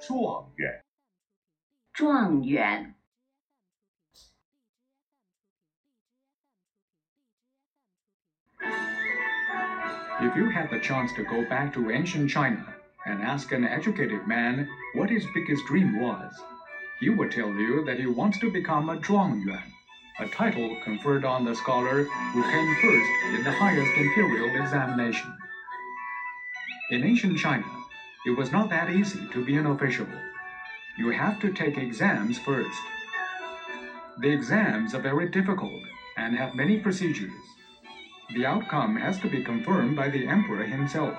状元。状元。If you had the chance to go back to ancient China and ask an educated man what his biggest dream was, he would tell you that he wants to become a Zhuangyuan, a title conferred on the scholar who came first in the highest imperial examination. In ancient China, it was not that easy to be an official. You have to take exams first. The exams are very difficult and have many procedures. The outcome has to be confirmed by the emperor himself.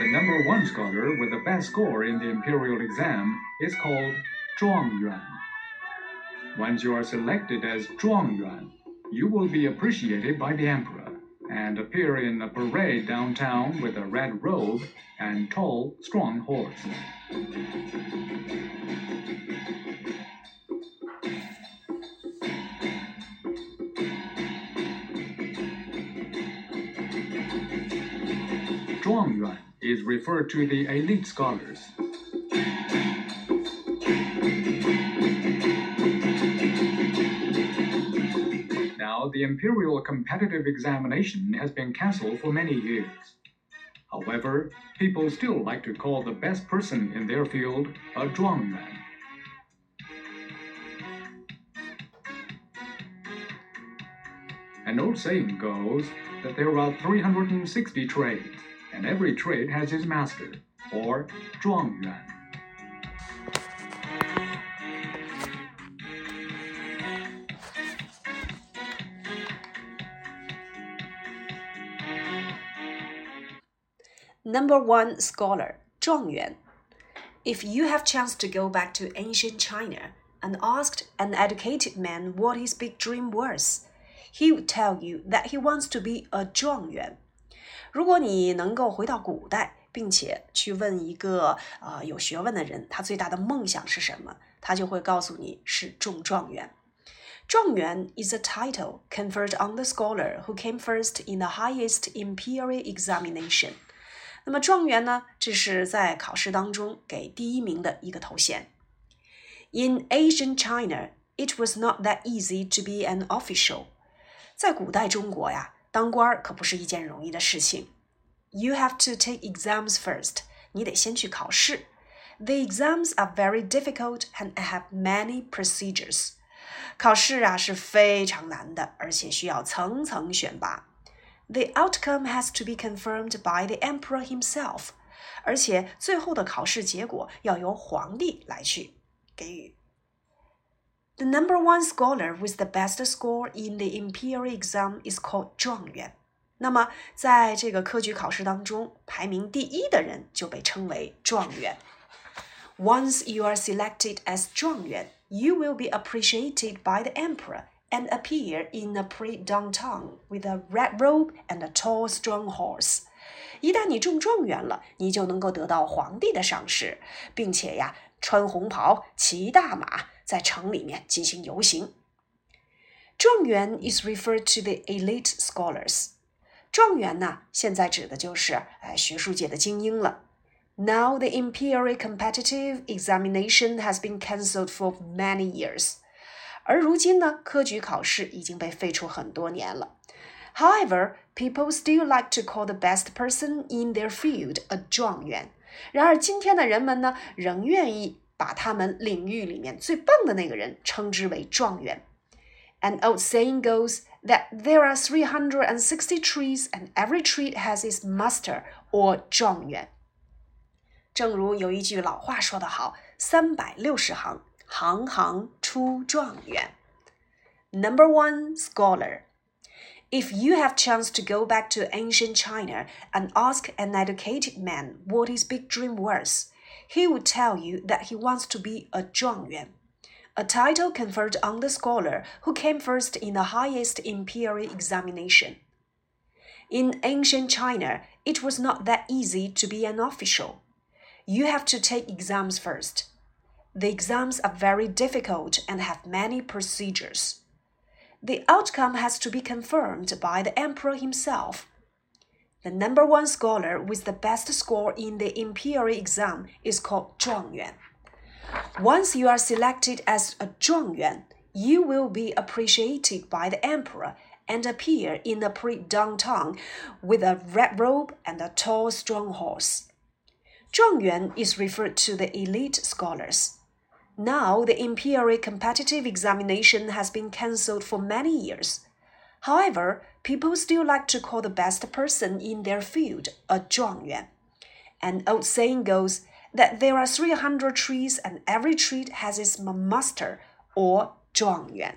The number one scholar with the best score in the imperial exam is called Zhuangyuan. Once you are selected as Zhuangyuan, you will be appreciated by the emperor and appear in a parade downtown with a red robe and tall, strong horse. Zhuangyuan is referred to the elite scholars. The imperial competitive examination has been cancelled for many years. However, people still like to call the best person in their field a Zhuangyuan. An old saying goes that there are 360 trades, and every trade has its master, or 状元. Number one scholar, Zhuangyuan. If you have chance to go back to ancient China and asked an educated man what his big dream was, he would tell you that he wants to be a 状元。如果你能够回到古代，并且去问一个呃有学问的人，他最大的梦想是什么，他就会告诉你是中状元。状元 is a title conferred on the scholar who came first in the highest imperial examination. 那么状元呢，这是在考试当中给第一名的一个头衔。In ancient China, it was not that easy to be an official。在古代中国呀，当官可不是一件容易的事情。You have to take exams first，你得先去考试。The exams are very difficult and have many procedures。考试啊是非常难的，而且需要层层选拔。 The outcome has to be confirmed by the emperor himself，而且最后的考试结果要由皇帝来去给予。The number one scholar with the best score in the imperial exam is called 状元。那么，在这个科举考试当中，排名第一的人就被称为状元。Once you are selected as 状元，you will be appreciated by the emperor and appear in a parade downtown with a red robe and a tall, strong horse. 一旦你中状元了，你就能够得到皇帝的赏识，并且呀，穿红袍，骑大马。在城里面进行游行。状元 is referred to the elite scholars。状元呢，现在指的就是哎学术界的精英了。Now the imperial competitive examination has been cancelled for many years。 而如今呢，科举考试已经被废除很多年了。However, people still like to call the best person in their field a 状元。然而今天的人们呢，仍愿意把他们领域里面最棒的那个人称之为状元。An old saying goes that there are 360 trees and every tree has its master or 状元。正如有一句老话说得好：“三百六十行，行行 出状元。” Number one scholar. If you have chance to go back to ancient China and ask an educated man what his big dream was, he would tell you that he wants to be a 状元, a title conferred on the scholar who came first in the highest imperial examination. In ancient China, it was not that easy to be an official. You have to take exams first. The exams are very difficult and have many procedures. The outcome has to be confirmed by the emperor himself. The number one scholar with the best score in the imperial exam is called Zhuangyuan. Once you are selected as a Zhuangyuan, you will be appreciated by the emperor and appear in the pre downtown with a red robe and a tall, strong horse. Zhuangyuan is referred to the elite scholars. Now, the imperial competitive examination has been cancelled for many years. However, people still like to call the best person in their field a 状元. An old saying goes that there are 300 trees and every tree has its master or 状元。